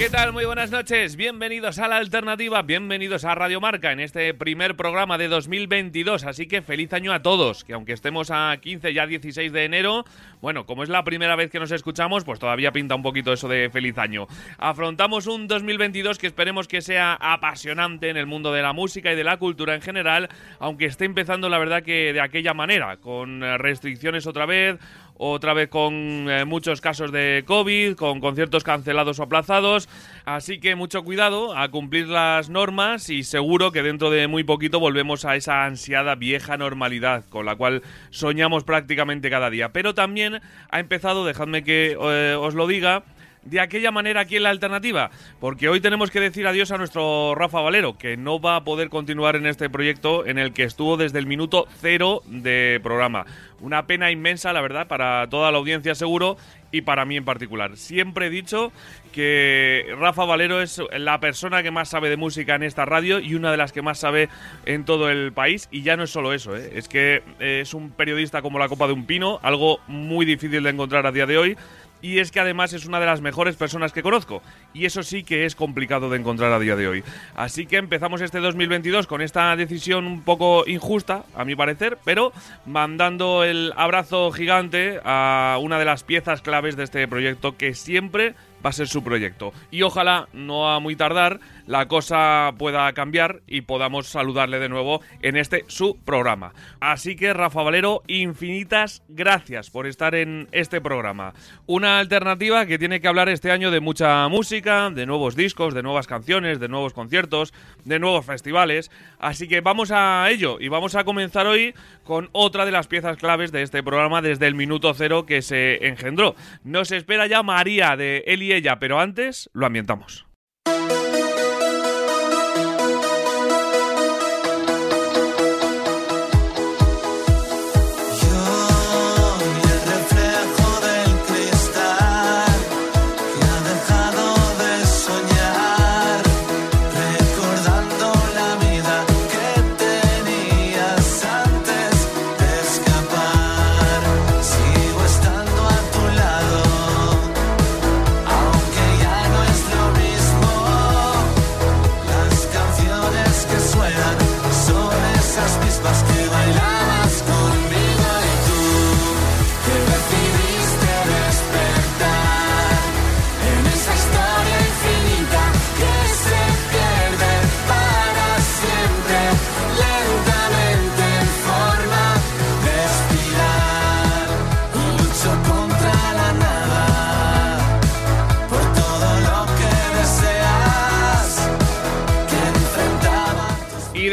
¿Qué tal? Muy buenas noches. Bienvenidos a La Alternativa, bienvenidos a Radio Marca en este primer programa de 2022. Así que feliz año a todos, que aunque estemos a 15, ya 16 de enero, bueno, como es la primera vez que nos escuchamos, pues todavía pinta un poquito eso de feliz año. Afrontamos un 2022 que esperemos que sea apasionante en el mundo de la música y de la cultura en general, aunque esté empezando la verdad que de aquella manera, con restricciones otra vez, otra vez con eh, muchos casos de COVID, con conciertos cancelados o aplazados. Así que mucho cuidado a cumplir las normas y seguro que dentro de muy poquito volvemos a esa ansiada vieja normalidad con la cual soñamos prácticamente cada día. Pero también ha empezado, dejadme que eh, os lo diga, de aquella manera aquí en la alternativa, porque hoy tenemos que decir adiós a nuestro Rafa Valero, que no va a poder continuar en este proyecto en el que estuvo desde el minuto cero de programa. Una pena inmensa, la verdad, para toda la audiencia seguro y para mí en particular. Siempre he dicho que Rafa Valero es la persona que más sabe de música en esta radio y una de las que más sabe en todo el país. Y ya no es solo eso, ¿eh? es que es un periodista como la copa de un pino, algo muy difícil de encontrar a día de hoy y es que además es una de las mejores personas que conozco. Y eso sí que es complicado de encontrar a día de hoy. Así que empezamos este 2022 con esta decisión un poco injusta, a mi parecer, pero mandando el abrazo gigante a una de las piezas claves de este proyecto que siempre va a ser su proyecto. Y ojalá, no a muy tardar, la cosa pueda cambiar y podamos saludarle de nuevo en este su programa. Así que, Rafa Valero, infinitas gracias por estar en este programa. Una alternativa que tiene que hablar este año de mucha música, de nuevos discos, de nuevas canciones, de nuevos conciertos, de nuevos festivales. Así que vamos a ello y vamos a comenzar hoy con otra de las piezas claves de este programa desde el minuto cero que se engendró. Nos espera ya María de Eli ella, pero antes lo ambientamos.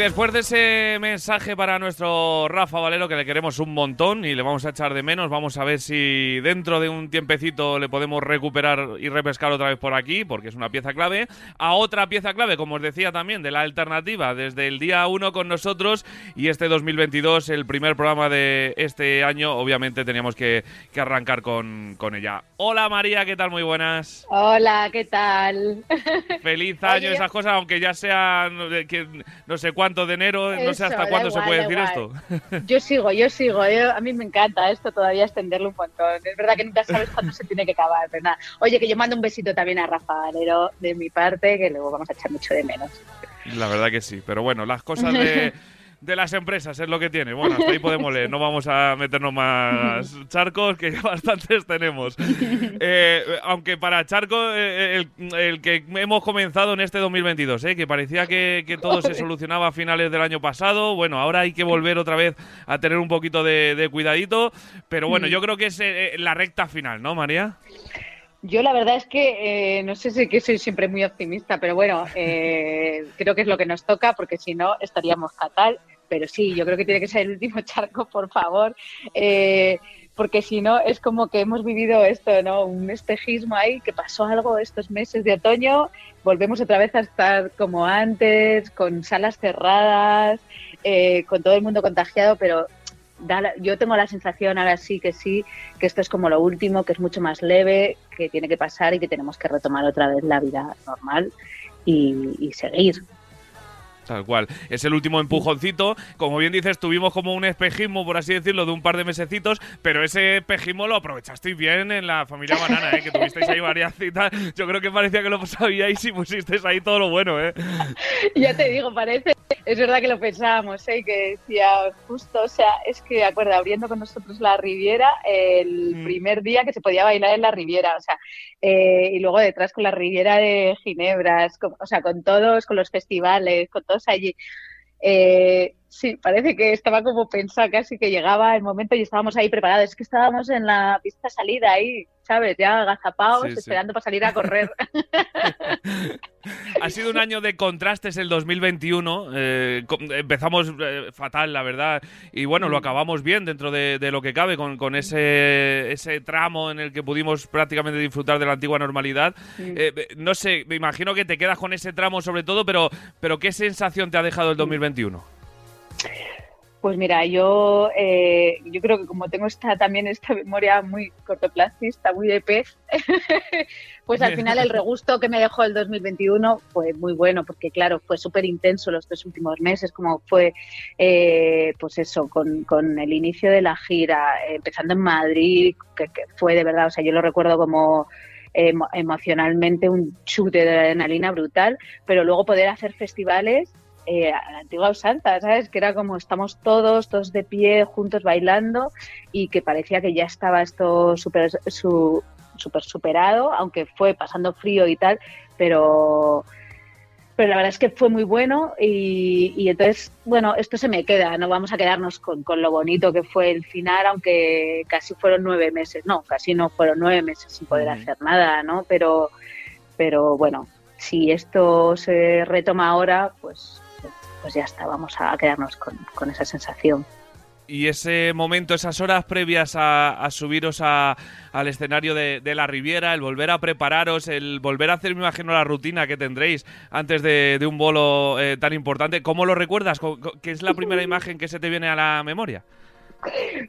Después de ese mensaje para nuestro Rafa Valero, que le queremos un montón y le vamos a echar de menos, vamos a ver si dentro de un tiempecito le podemos recuperar y repescar otra vez por aquí, porque es una pieza clave. A otra pieza clave, como os decía también, de la alternativa, desde el día 1 con nosotros y este 2022, el primer programa de este año, obviamente teníamos que, arrancar con, con, ella. Hola María, ¿qué tal? Muy buenas. Hola, ¿qué tal? Feliz año, esas cosas, aunque ya sea no sé cuánto de enero, no sé hasta cuándo se puede decir esto. Yo sigo, yo sigo. a mí me encanta esto todavía extenderlo un montón. Es verdad que nunca sabes cuándo se tiene que acabar, pero nada. Oye, que yo mando un besito también a Rafa Valero de mi parte, que luego vamos a echar mucho de menos. La verdad que sí, pero bueno, las cosas de de las empresas, es lo que tiene. Bueno, hasta ahí podemos leer, no vamos a meternos más charcos, que ya bastantes tenemos. Eh, aunque para charco, eh, el, que hemos comenzado en este 2022, eh, que parecía que, todo se solucionaba a finales del año pasado, bueno, ahora hay que volver otra vez a tener un poquito de, de cuidadito, pero bueno, mm. yo creo que es la recta final, ¿no, María? Yo la verdad es que eh, no sé si que soy siempre muy optimista, pero bueno, eh, creo que es lo que nos toca porque si no estaríamos fatal. Pero sí, yo creo que tiene que ser el último charco, por favor, eh, porque si no es como que hemos vivido esto, ¿no? Un espejismo ahí, que pasó algo estos meses de otoño, volvemos otra vez a estar como antes, con salas cerradas, con todo el mundo contagiado, pero yo tengo la sensación ahora sí que sí, que esto es como lo último, que es mucho más leve, que tiene que pasar y que tenemos que retomar otra vez la vida normal. y seguir. Tal cual. Es el último empujoncito. Como bien dices, tuvimos como un espejismo, por así decirlo, de un par de mesecitos, pero ese espejismo lo aprovechasteis bien en la familia banana, ¿eh? que tuvisteis ahí varias citas. Yo creo que parecía que lo sabíais y pusisteis ahí todo lo bueno, ¿eh? Ya te digo, parece. Es verdad que lo pensábamos, ¿eh? Que decía, justo, o sea, es que, acuerda, abriendo con nosotros la Riviera, el mm. primer día que se podía bailar en la Riviera, o sea, eh, y luego detrás con la Riviera de Ginebras, o sea, con todos, con los festivales, con todos allí. Eh, sí, parece que estaba como pensada casi que llegaba el momento y estábamos ahí preparados. Es que estábamos en la pista salida ahí, ¿sabes? Ya agazapados, esperando para salir a correr. ha sido un año de contrastes el 2021. Eh, empezamos eh, fatal, la verdad. Y bueno, lo mm. acabamos bien dentro de, lo que cabe, con, ese, ese tramo en el que pudimos prácticamente disfrutar de la antigua normalidad. Eh, no sé, me imagino que te quedas con ese tramo sobre todo, pero, pero ¿qué sensación te ha dejado el 2021? Pues mira, yo, eh, yo creo que como tengo esta, también esta memoria muy cortoplacista, muy de pez, pues al final el regusto que me dejó el 2021 fue muy bueno, porque claro, fue súper intenso los tres últimos meses, como fue, eh, pues eso, con, con, el inicio de la gira, empezando en Madrid, que, fue de verdad, o sea, yo lo recuerdo como emocionalmente un chute de adrenalina brutal, pero luego poder hacer festivales eh, a la antigua Santa, ¿sabes? Que era como estamos todos, todos de pie, juntos bailando y que parecía que ya estaba esto súper su, super superado, aunque fue pasando frío y tal, pero pero la verdad es que fue muy bueno y, entonces, bueno, esto se me queda, no vamos a quedarnos con, con, lo bonito que fue el final, aunque casi fueron nueve meses, no, casi no fueron nueve meses sin poder hacer nada, ¿no? Pero, pero bueno, si esto se retoma ahora, pues pues ya está, vamos a quedarnos con, esa sensación. Y ese momento, esas horas previas a, subiros al escenario de, la Riviera, el volver a prepararos, el volver a hacer, me imagino, la rutina que tendréis antes de, un bolo eh, tan importante, ¿cómo lo recuerdas? ¿Qué es la primera imagen que se te viene a la memoria?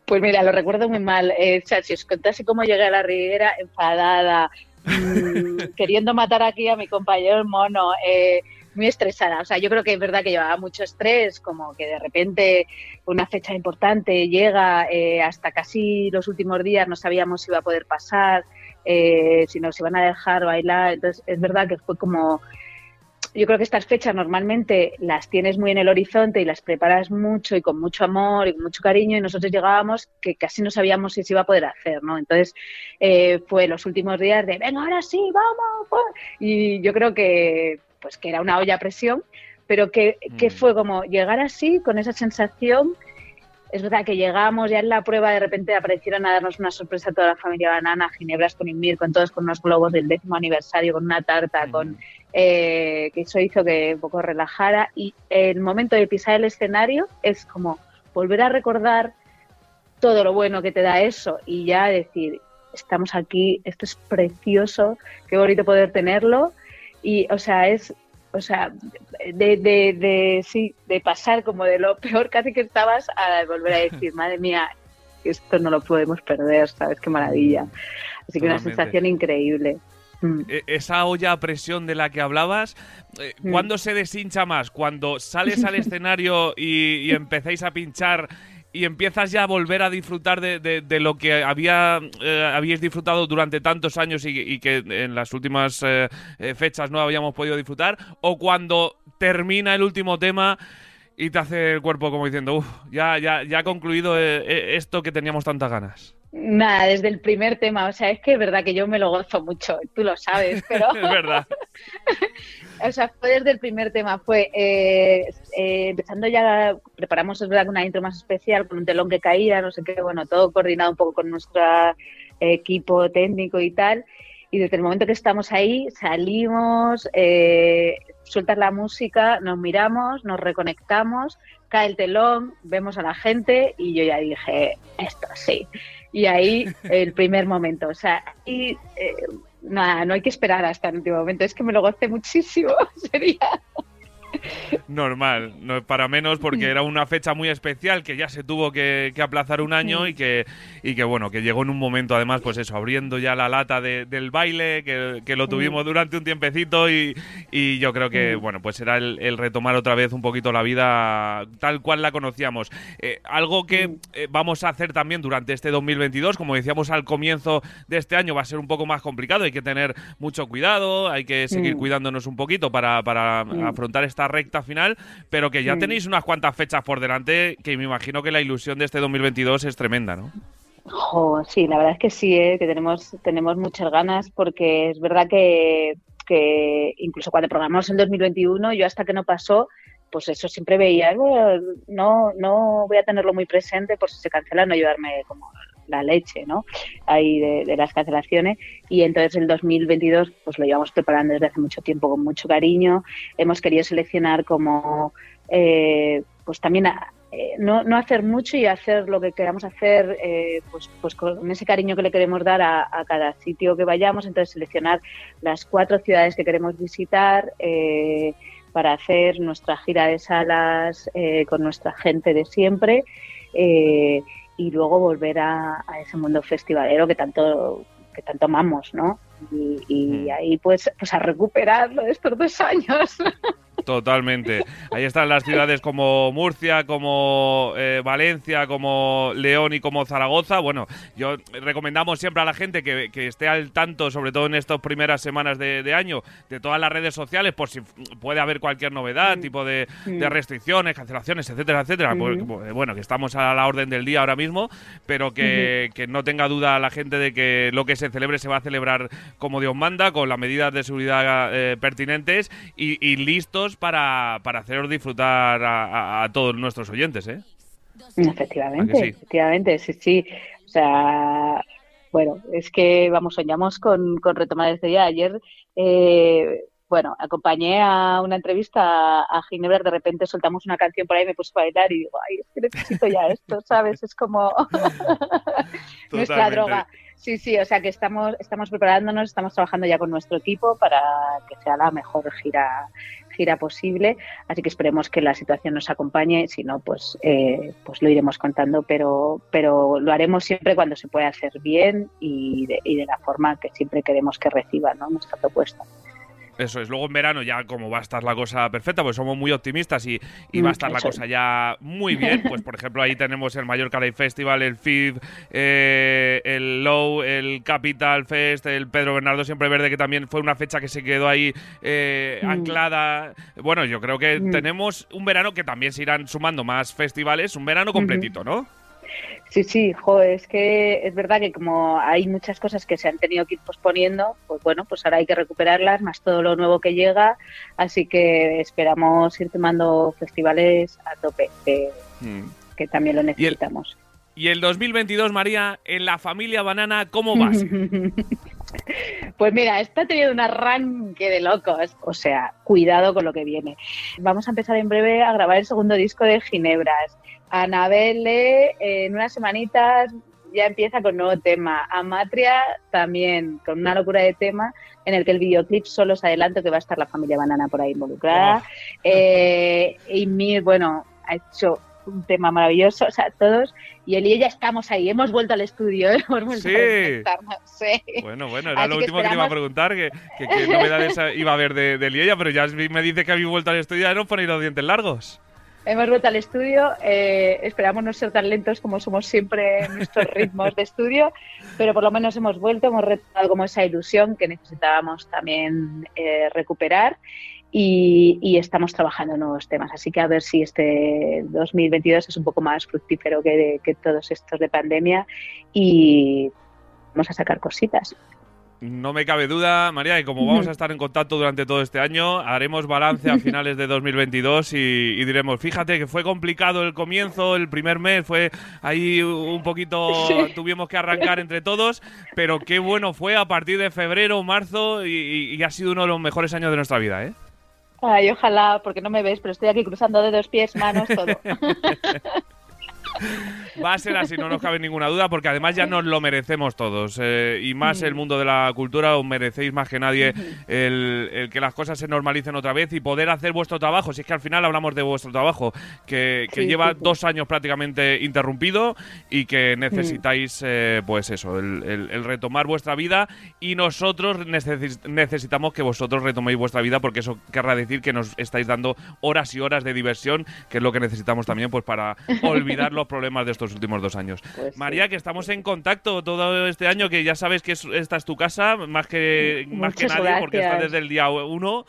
Pues mira, lo recuerdo muy mal. Eh, si os contase cómo llegué a la Riviera, enfadada, mm, queriendo matar aquí a mi compañero mono. Eh, muy estresada. O sea, yo creo que es verdad que llevaba mucho estrés, como que de repente una fecha importante llega, eh, hasta casi los últimos días no sabíamos si iba a poder pasar, eh, si nos iban a dejar bailar. Entonces, es verdad que fue como. Yo creo que estas fechas normalmente las tienes muy en el horizonte y las preparas mucho y con mucho amor y con mucho cariño y nosotros llegábamos que casi no sabíamos si se iba a poder hacer, ¿no? Entonces eh, fue los últimos días de, venga, ahora sí, vamos. Pues". Y yo creo que pues que era una olla a presión, pero que, mm. fue como llegar así, con esa sensación. Es verdad que llegamos ya en la prueba, de repente aparecieron a darnos una sorpresa a toda la familia Banana, Ginebras con Inmir, con todos con unos globos del décimo aniversario, con una tarta, mm. con eh, que eso hizo que un poco relajara. Y el momento de pisar el escenario es como volver a recordar todo lo bueno que te da eso y ya decir, estamos aquí, esto es precioso, qué bonito poder tenerlo y, o sea, es, o sea, de, de, de, sí, de pasar como de lo peor casi que estabas a volver a decir, madre mía, esto no lo podemos perder, ¿sabes? Qué maravilla. Así que una sensación increíble. Mm. E, esa olla a presión de la que hablabas, eh, mm. ¿cuándo se deshincha más? ¿Cuando sales al escenario y, y empezáis a pinchar y empiezas ya a volver a disfrutar de, de, lo que había eh, habíais disfrutado durante tantos años y, que en las últimas eh, eh, fechas no habíamos podido disfrutar, o cuando termina el último tema y te hace el cuerpo como diciendo, uff, ya, ya, ya ha concluido esto que teníamos tantas ganas. Nada, desde el primer tema, o sea, es que es verdad que yo me lo gozo mucho, tú lo sabes, pero... es verdad. o sea, fue desde el primer tema, fue eh, eh, empezando ya, preparamos es verdad una intro más especial con un telón que caía, no sé qué, bueno, todo coordinado un poco con nuestro equipo técnico y tal, y desde el momento que estamos ahí salimos, eh, sueltas la música, nos miramos, nos reconectamos, cae el telón, vemos a la gente y yo ya dije, esto sí y ahí el primer momento. O sea, y eh, nada, no hay que esperar hasta el último momento. Es que me lo gocé muchísimo. Sería. Normal, no para menos porque era una fecha muy especial que ya se tuvo que, aplazar un año y que, y que bueno, que llegó en un momento además, pues eso, abriendo ya la lata del baile, que, lo tuvimos durante un tiempecito y, y yo creo que, bueno, pues será el, retomar otra vez un poquito la vida tal cual la conocíamos. Eh, algo que eh, vamos a hacer también durante este 2022, como decíamos al comienzo de este año, va a ser un poco más complicado, hay que tener mucho cuidado, hay que seguir cuidándonos un poquito para, para afrontar esta recta final, pero que ya tenéis unas cuantas fechas por delante que me imagino que la ilusión de este 2022 es tremenda, ¿no? sí, la verdad es que sí, ¿eh? que tenemos, tenemos muchas ganas porque es verdad que, que incluso cuando programamos el 2021, yo hasta que no pasó, pues eso siempre veía, no, no voy a tenerlo muy presente por si se cancela, no ayudarme como la leche, ¿no? Ahí de, las cancelaciones. Y entonces el 2022 pues lo llevamos preparando desde hace mucho tiempo con mucho cariño. Hemos querido seleccionar como, eh, pues también eh, no, no, hacer mucho y hacer lo que queramos hacer, eh, pues, pues con ese cariño que le queremos dar a, cada sitio que vayamos. Entonces seleccionar las cuatro ciudades que queremos visitar. para hacer nuestra gira de salas con nuestra gente de siempre y luego volver a, ese mundo festivalero que tanto que tanto amamos, ¿no? Y, y mm. ahí pues pues a recuperarlo de estos dos años. Totalmente. Ahí están las ciudades como Murcia, como eh, Valencia, como León y como Zaragoza. Bueno, yo recomendamos siempre a la gente que, esté al tanto, sobre todo en estas primeras semanas de, año, de todas las redes sociales, por si puede haber cualquier novedad, mm. tipo de, mm. restricciones, cancelaciones, etcétera, etcétera. Pues, pues, bueno, que estamos a la orden del día ahora mismo, pero que, no tenga duda la gente de que lo que se celebre se va a celebrar como Dios manda, con las medidas de seguridad eh, pertinentes y listos para, para haceros disfrutar a, todos nuestros oyentes, ¿eh? Efectivamente, sí? efectivamente, sí, sí. O sea, bueno, es que, vamos, soñamos con, con retomar este día. Ayer, eh, bueno, acompañé a una entrevista a Ginebra, de repente soltamos una canción por ahí, me puse a bailar y digo, ay, es que necesito ya esto, ¿sabes? Es como nuestra droga. Sí, sí, o sea que estamos, estamos preparándonos, estamos trabajando ya con nuestro equipo para que sea la mejor gira gira posible, así que esperemos que la situación nos acompañe, si no, pues, eh, pues lo iremos contando, pero, pero lo haremos siempre cuando se pueda hacer bien y de, y de la forma que siempre queremos que reciba ¿no? nuestra propuesta. Eso es, luego en verano ya como va a estar la cosa perfecta, pues somos muy optimistas y, y va a estar la cosa ya muy bien. Pues por ejemplo ahí tenemos el Mallorca Day Festival, el FIB, eh, el Low, el Capital Fest, el Pedro Bernardo Siempre Verde, que también fue una fecha que se quedó ahí eh, mm. anclada. Bueno, yo creo que mm. tenemos un verano que también se irán sumando más festivales, un verano completito, ¿no? Sí, sí, jo, es que es verdad que como hay muchas cosas que se han tenido que ir posponiendo, pues bueno, pues ahora hay que recuperarlas, más todo lo nuevo que llega, así que esperamos ir tomando festivales a tope, que, mm. también lo necesitamos. ¿Y el, 2022, María, en la familia Banana, cómo vas? Pues mira, está teniendo un arranque de locos. O sea, cuidado con lo que viene. Vamos a empezar en breve a grabar el segundo disco de Ginebras. Anabelle en unas semanitas ya empieza con nuevo tema. Amatria también con una locura de tema en el que el videoclip solo os adelanto que va a estar la familia Banana por ahí involucrada. Eh, y Mir, bueno, ha hecho un tema maravilloso, o sea, todos, y él y ella estamos ahí, hemos vuelto al estudio, hemos vuelto a sí. Bueno, bueno, era lo último que, te iba a preguntar, que, novedades iba a haber de, de él y ella, pero ya me dice que habéis vuelto al estudio, ya no ponéis los dientes largos. Hemos vuelto al estudio, eh, esperamos no ser tan lentos como somos siempre en nuestros ritmos de estudio, pero por lo menos hemos vuelto, hemos retomado como esa ilusión que necesitábamos también eh, recuperar y, estamos trabajando nuevos temas. Así que a ver si este 2022 es un poco más fructífero que, que todos estos de pandemia y vamos a sacar cositas. No me cabe duda, María, que como vamos a estar en contacto durante todo este año, haremos balance a finales de 2022 y, diremos, fíjate que fue complicado el comienzo, el primer mes fue ahí un poquito, tuvimos que arrancar entre todos, pero qué bueno fue a partir de febrero, marzo y, ha sido uno de los mejores años de nuestra vida, ¿eh? Ay, ojalá, porque no me ves, pero estoy aquí cruzando de dos pies, manos, todo. Va a ser así, no nos cabe ninguna duda, porque además ya nos lo merecemos todos. Eh, y más el mundo de la cultura, os merecéis más que nadie el, que las cosas se normalicen otra vez y poder hacer vuestro trabajo. Si es que al final hablamos de vuestro trabajo, que, lleva dos años prácticamente interrumpido y que necesitáis, eh, pues eso, el, retomar vuestra vida. Y nosotros necesitamos que vosotros retoméis vuestra vida, porque eso querrá decir que nos estáis dando horas y horas de diversión, que es lo que necesitamos también pues para olvidar los problemas de estos últimos dos años. Pues María, que estamos en contacto todo este año, que ya sabes que esta es tu casa, más que, más que nadie, porque estás desde el día uno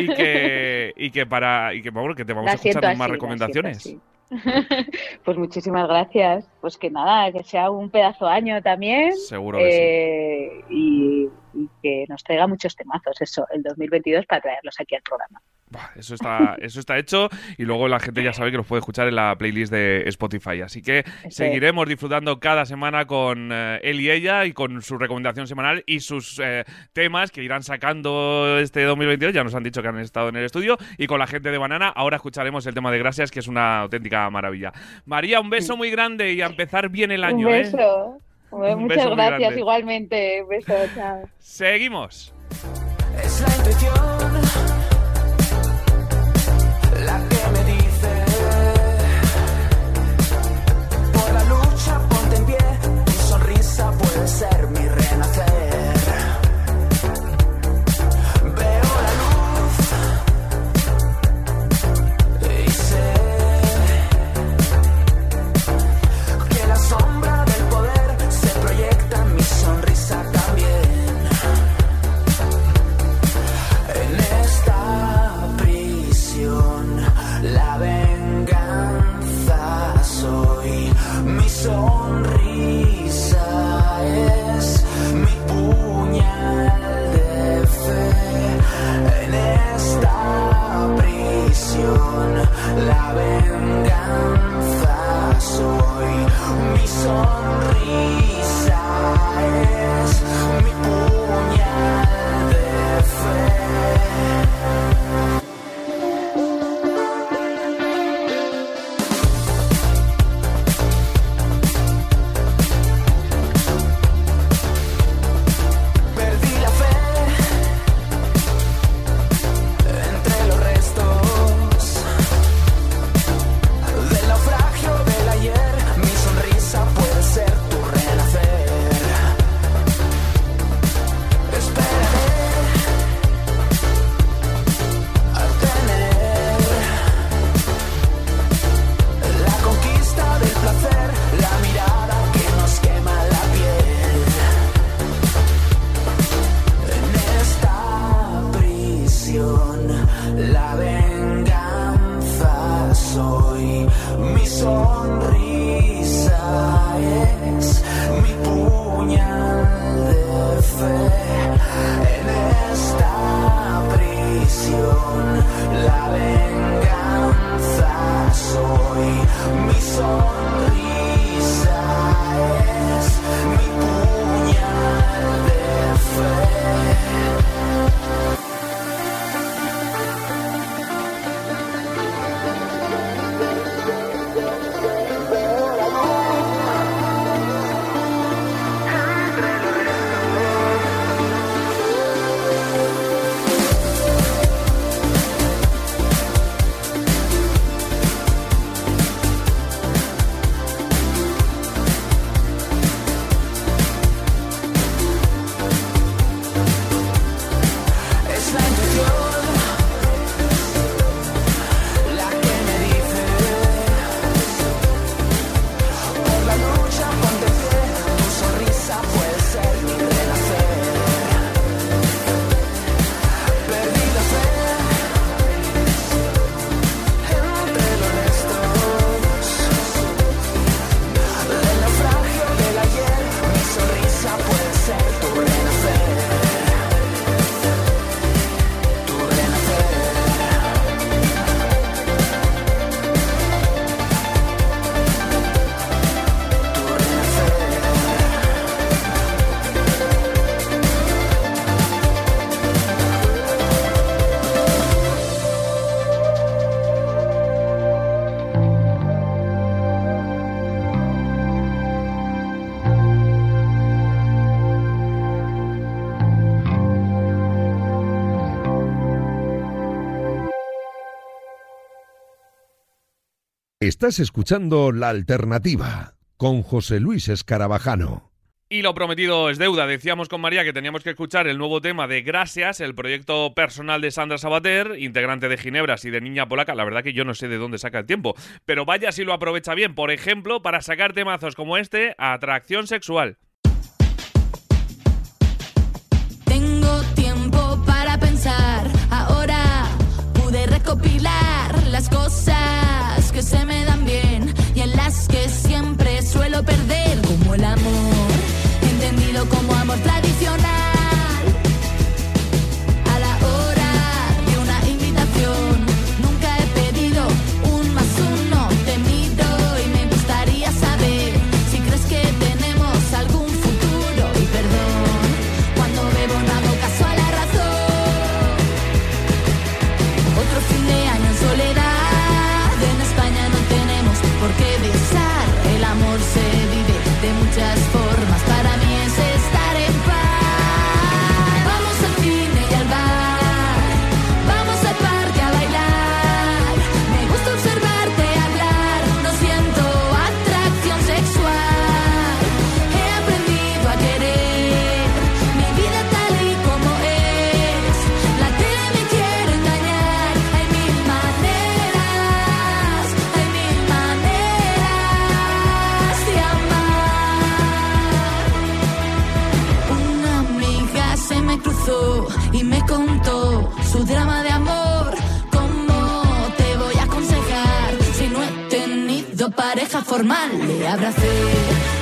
y que, y que para y que, bueno, que te vamos a escuchar más recomendaciones. pues muchísimas gracias. Pues que nada, que sea un pedazo de año también. Seguro que eh, y, y, que nos traiga muchos temazos, eso, el 2022 para traerlos aquí al programa. Eso está, eso está hecho y luego la gente ya sabe que los puede escuchar en la playlist de Spotify. Así que seguiremos disfrutando cada semana con eh, él y ella y con su recomendación semanal y sus eh, temas que irán sacando este 2022. Ya nos han dicho que han estado en el estudio. Y con la gente de Banana, ahora escucharemos el tema de Gracias, que es una auténtica maravilla. María, un beso muy grande y a empezar bien el año. Un ¿eh? beso. Muchas gracias, igualmente. Un beso, chao. Seguimos. Es la intuición Estás escuchando La Alternativa con José Luis Escarabajano. Y lo prometido es deuda. Decíamos con María que teníamos que escuchar el nuevo tema de Gracias, el proyecto personal de Sandra Sabater, integrante de Ginebras y de Niña Polaca. La verdad que yo no sé de dónde saca el tiempo, pero vaya si lo aprovecha bien. Por ejemplo, para sacar temazos como este, Atracción Sexual. Que se me dan bien y en las que siempre suelo perder, formal? Le abracé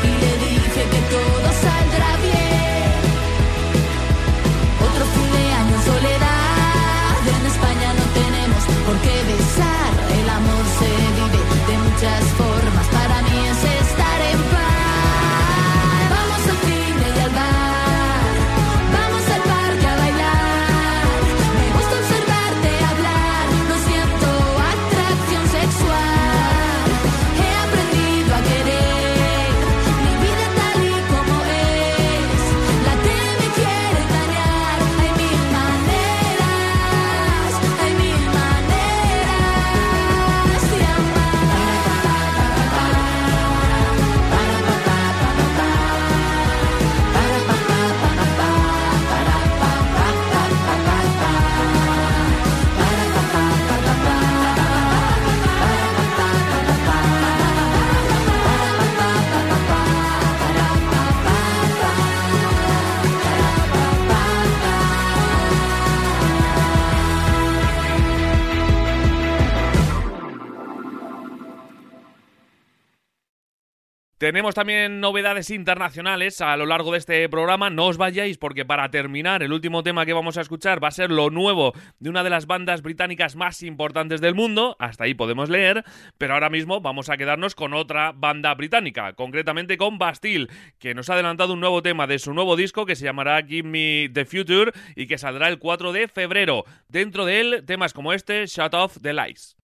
Tenemos también novedades internacionales a lo largo de este programa. No os vayáis porque para terminar el último tema que vamos a escuchar va a ser lo nuevo de una de las bandas británicas más importantes del mundo. Hasta ahí podemos leer. Pero ahora mismo vamos a quedarnos con otra banda británica, concretamente con Bastille, que nos ha adelantado un nuevo tema de su nuevo disco que se llamará Give Me the Future y que saldrá el 4 de febrero. Dentro de él, temas como este, Shut Off the Lights.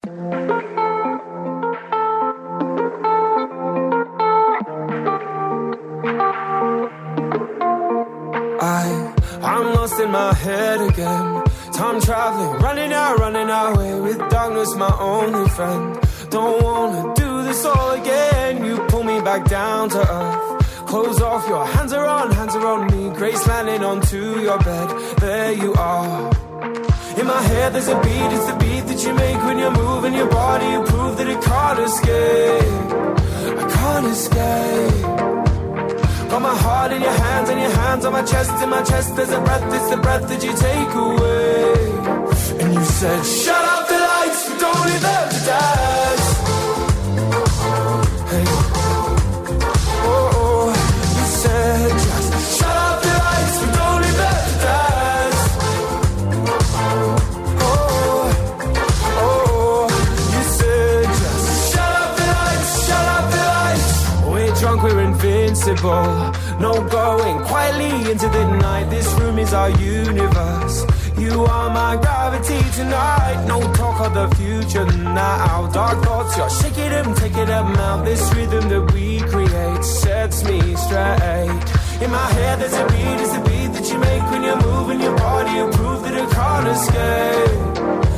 Lost in my head again. Time traveling, running out, running away with darkness, my only friend. Don't wanna do this all again. You pull me back down to earth. Clothes off, your hands are on, hands are on me. Grace landing onto your bed. There you are. In my head, there's a beat, it's the beat that you make when you're moving your body. You prove that it can't escape. I can't escape. Got my heart in your hands and your hands on my chest. In my chest, there's a breath, it's the breath that you take away. And you said, Shut up the lights, we don't need them to dance. Invincible. No going quietly into the night. This room is our universe. You are my gravity tonight. No talk of the future now. Dark thoughts, you're shaking them, taking them out. This rhythm that we create sets me straight. In my head, there's a beat, it's the beat that you make when you're moving your body. You prove that I can't escape. Can't escape.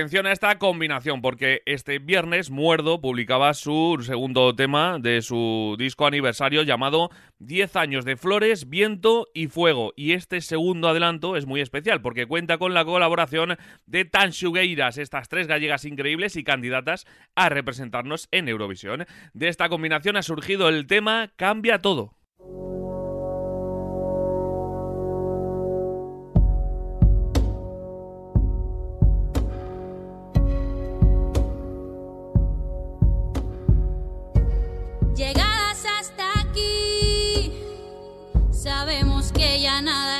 atención a esta combinación, porque este viernes Muerdo publicaba su segundo tema de su disco aniversario llamado 10 años de flores, viento y fuego. Y este segundo adelanto es muy especial porque cuenta con la colaboración de Tanshugueiras, estas tres gallegas increíbles y candidatas a representarnos en Eurovisión. De esta combinación ha surgido el tema Cambia todo. nada.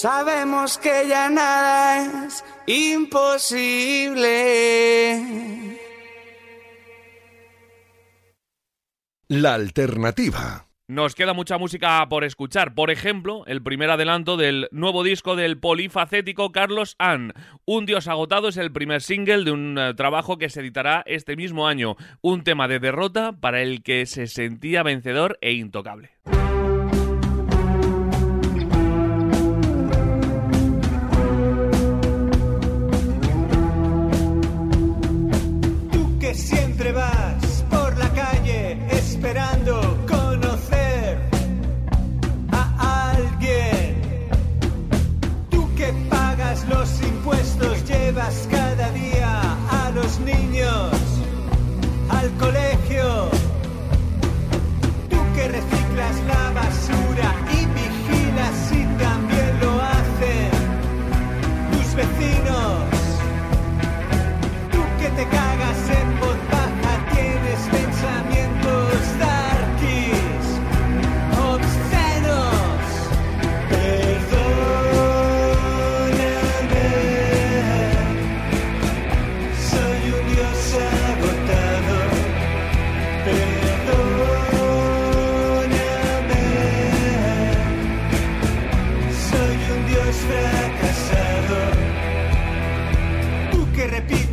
Sabemos que ya nada es imposible. La alternativa. Nos queda mucha música por escuchar. Por ejemplo, el primer adelanto del nuevo disco del polifacético Carlos Ann. Un Dios agotado es el primer single de un eh, trabajo que se editará este mismo año. Un tema de derrota para el que se sentía vencedor e intocable.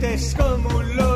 sientes como un loco.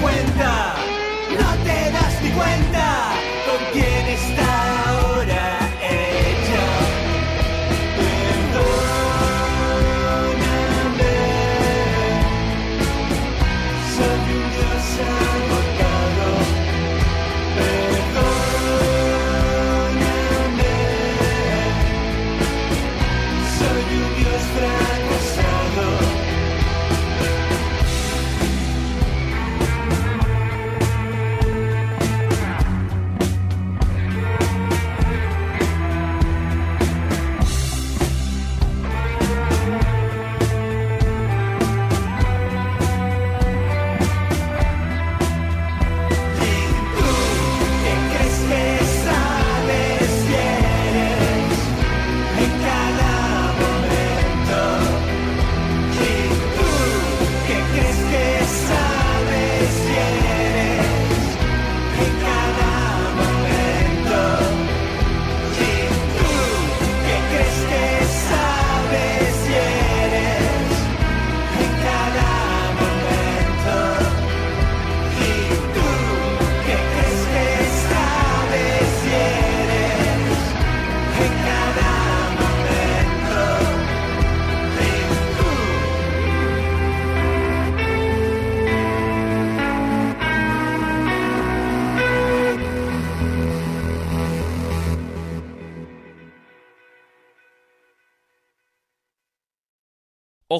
no te das ni cuenta.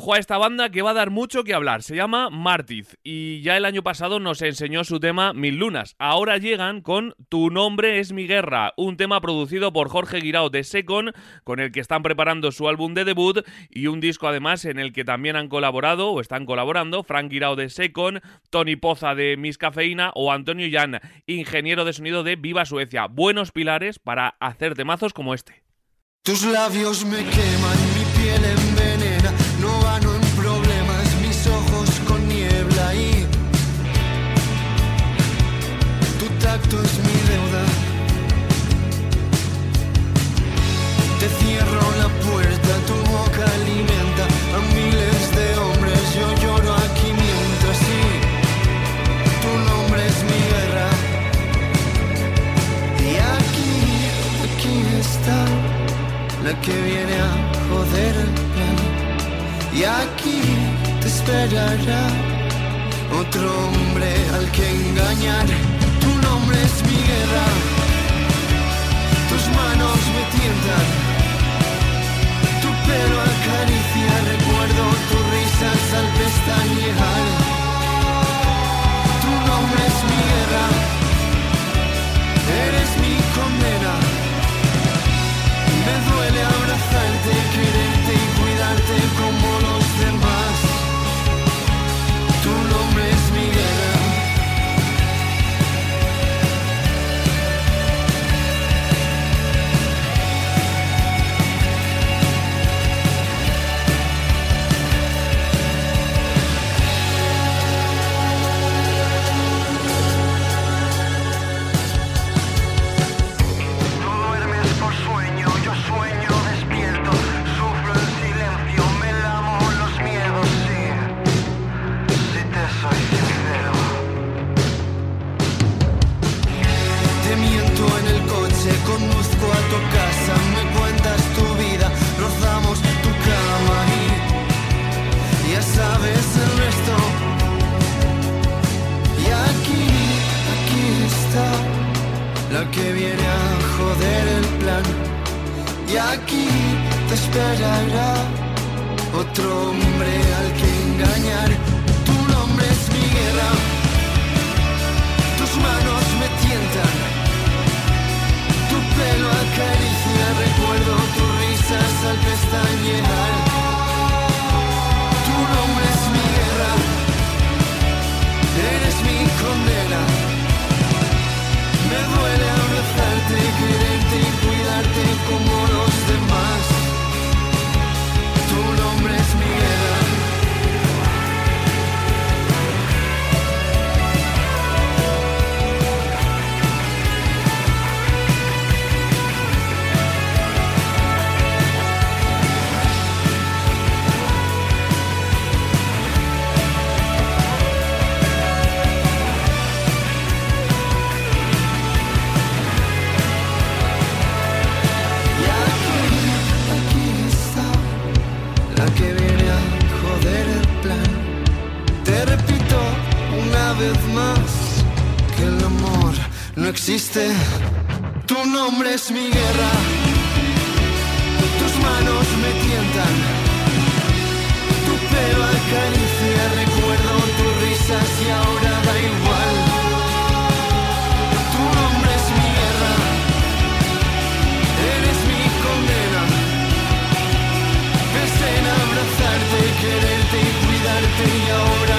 Ojo a esta banda que va a dar mucho que hablar. Se llama Martiz y ya el año pasado nos enseñó su tema Mil Lunas. Ahora llegan con Tu nombre es mi guerra, un tema producido por Jorge Guirao de Secon, con el que están preparando su álbum de debut y un disco además en el que también han colaborado o están colaborando Frank Guirao de Secon, Tony Poza de Miss Cafeína o Antonio Yan, ingeniero de sonido de Viva Suecia. Buenos pilares para hacer temazos como este. Tus labios me queman, mi piel envenena, la que viene a joder el plan. Y aquí te esperará otro hombre al que engañar. Tu nombre es mi guerra, tus manos me tientan, tu pelo acaricia, recuerdo tus risas al pestañear. Tu nombre es mi Tu nombre es mi guerra, tus manos me tientan, tu pelo acaricia, recuerdo tus risas y ahora da igual. Tu nombre es mi guerra. Eres mi condena. Pensé en abrazarte, quererte y cuidarte y ahora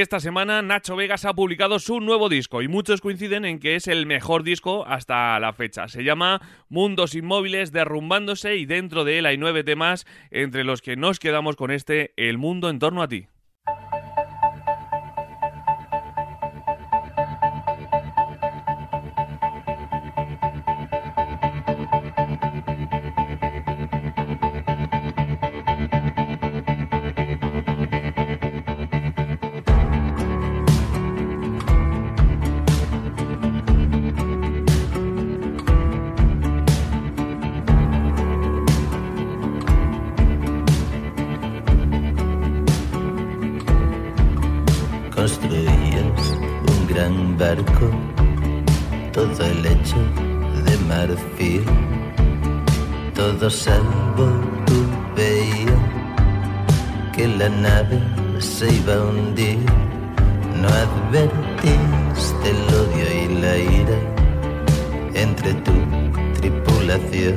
Esta semana Nacho Vegas ha publicado su nuevo disco y muchos coinciden en que es el mejor disco hasta la fecha. Se llama Mundos Inmóviles Derrumbándose y dentro de él hay nueve temas entre los que nos quedamos con este El Mundo en torno a ti. Barco, todo el hecho de marfil. Todo salvo tú veía que la nave se iba a hundir. No advertiste el odio y la ira entre tu tripulación.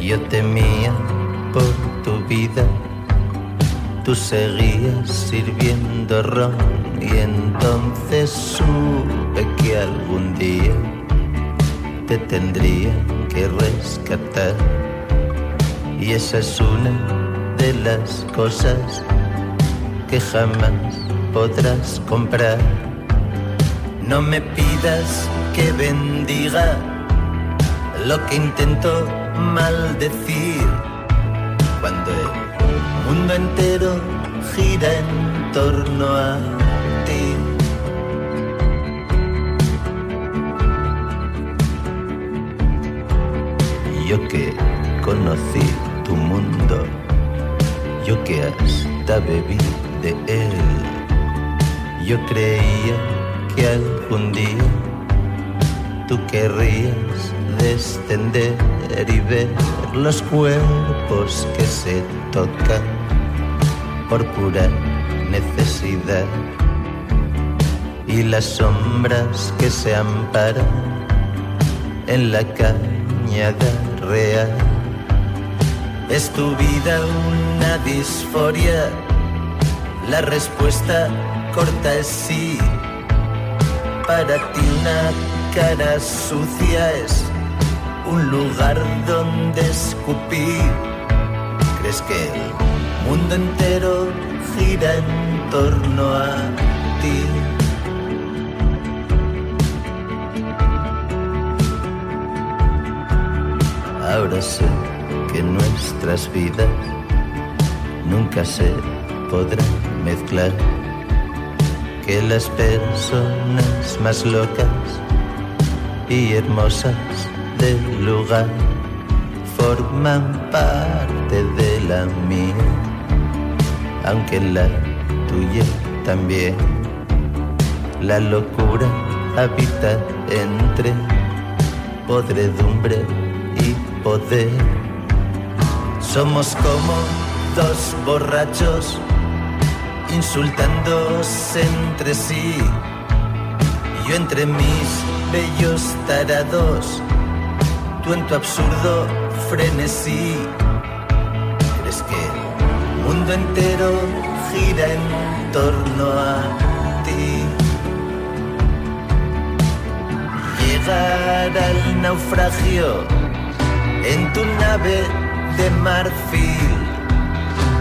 Yo temía por tu vida, tú seguías sirviendo ron y entonces supe que algún día te tendría que rescatar. Y esa es una de las cosas que jamás podrás comprar. No me pidas que bendiga lo que intento maldecir cuando el mundo entero gira en torno a Yo que conocí tu mundo, yo que hasta bebí de él, yo creía que algún día tú querrías descender y ver los cuerpos que se tocan por pura necesidad y las sombras que se amparan en la cañada ¿Es tu vida una disforia? La respuesta corta es sí. Para ti una cara sucia es un lugar donde escupir. ¿Crees que el mundo entero gira en torno a ti? Ahora sé que nuestras vidas nunca se podrán mezclar, que las personas más locas y hermosas del lugar forman parte de la mía, aunque la tuya también. La locura habita entre podredumbre poder. Somos como dos borrachos insultándose entre sí. Yo entre mis bellos tarados tú en tu absurdo frenesí. ¿Crees que el mundo entero gira en torno a ti? Llegar al naufragio en tu nave de marfil.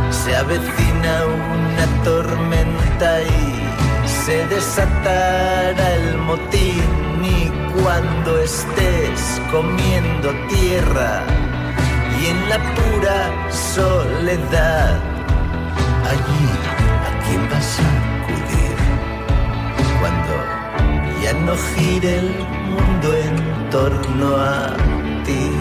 Se avecina una tormenta y se desatará el motín cuando estés comiendo tierra y en la pura soledad, allí a quién vas a acudir cuando ya no gire el mundo en torno a ti.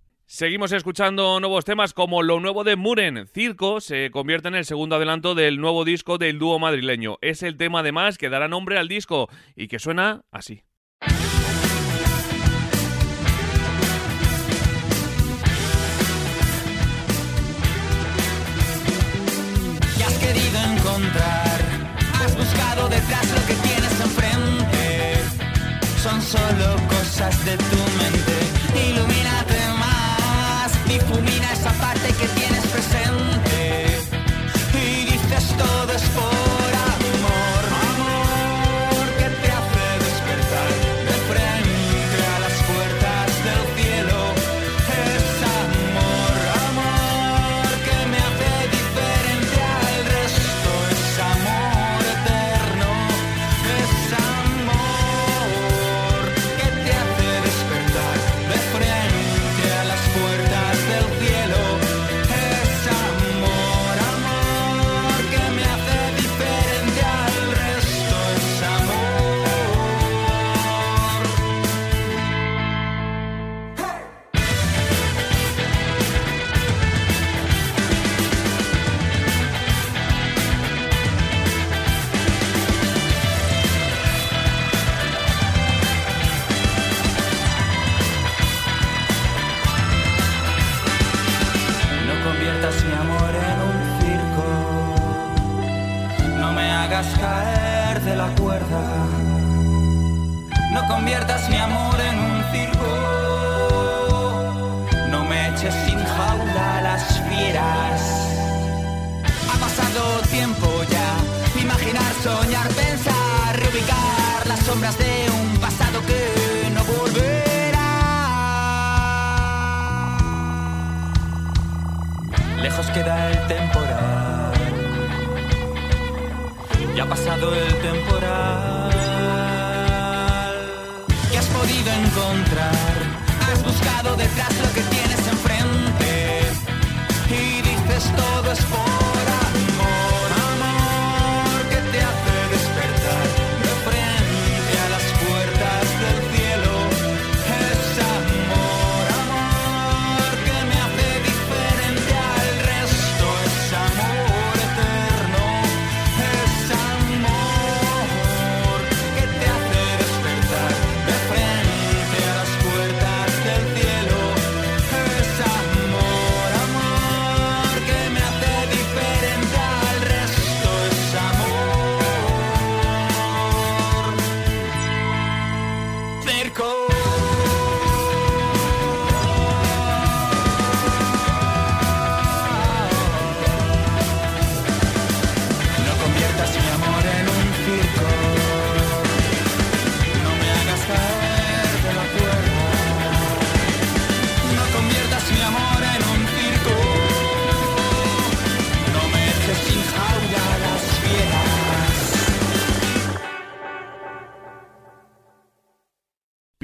Seguimos escuchando nuevos temas como lo nuevo de Muren. Circo se convierte en el segundo adelanto del nuevo disco del dúo madrileño. Es el tema además que dará nombre al disco y que suena así. has buscado detrás lo que tienes enfrente. Son solo cosas de tu presente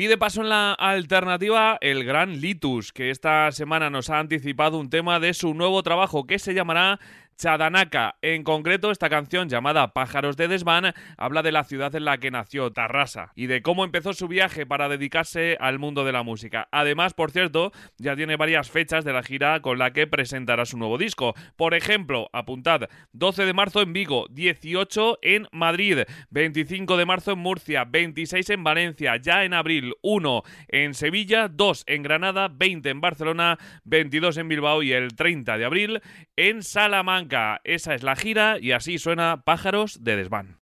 Pide paso en la alternativa el gran Litus, que esta semana nos ha anticipado un tema de su nuevo trabajo que se llamará Chadanaka. En concreto, esta canción llamada Pájaros de Desván habla de la ciudad en la que nació, Tarrasa, y de cómo empezó su viaje para dedicarse al mundo de la música. Además, por cierto, ya tiene varias fechas de la gira con la que presentará su nuevo disco. Por ejemplo, apuntad, 12 de marzo en Vigo, 18 en Madrid, 25 de marzo en Murcia, 26 en Valencia, ya en abril, 1 en Sevilla, 2 en Granada, 20 en Barcelona, 22 en Bilbao y el 30 de abril en Salamanca. Esa es la gira y así suena Pájaros de Desván.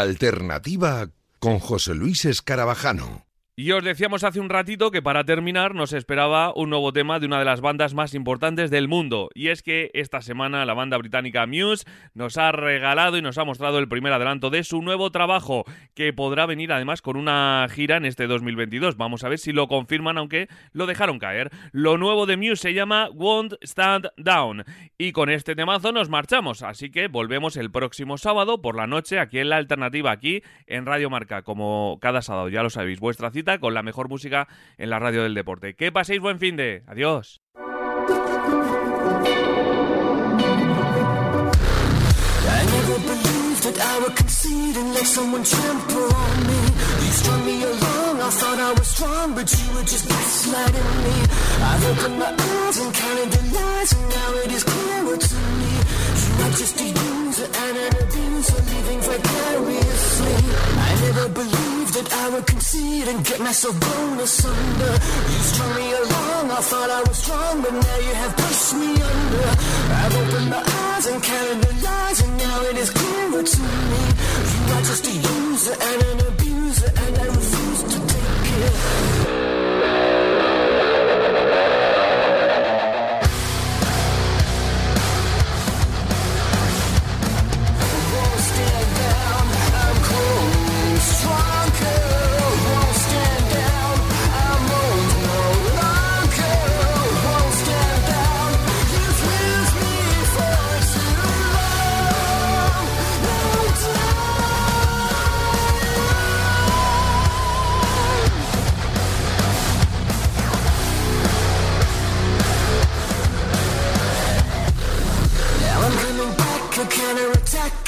Alternativa con José Luis Escarabajano. Y os decíamos hace un ratito que para terminar nos esperaba un nuevo tema de una de las bandas más importantes del mundo. Y es que esta semana la banda británica Muse nos ha regalado y nos ha mostrado el primer adelanto de su nuevo trabajo, que podrá venir además con una gira en este 2022. Vamos a ver si lo confirman, aunque lo dejaron caer. Lo nuevo de Muse se llama Won't Stand Down. Y con este temazo nos marchamos. Así que volvemos el próximo sábado por la noche aquí en la alternativa, aquí en Radio Marca, como cada sábado, ya lo sabéis, vuestra cita con la mejor música en la radio del deporte. Que paséis buen fin de. Adiós. That I would concede and get myself blown asunder. You strung me along, I thought I was strong, but now you have pushed me under. I've opened my eyes and counted the lies, and now it is clearer to me. You are just a user and an abuser, and I refuse to take it.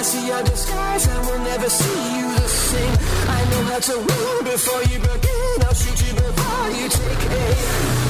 I see your disguise. I will never see you the same. I know how to win before you begin. I'll shoot you before you take aim.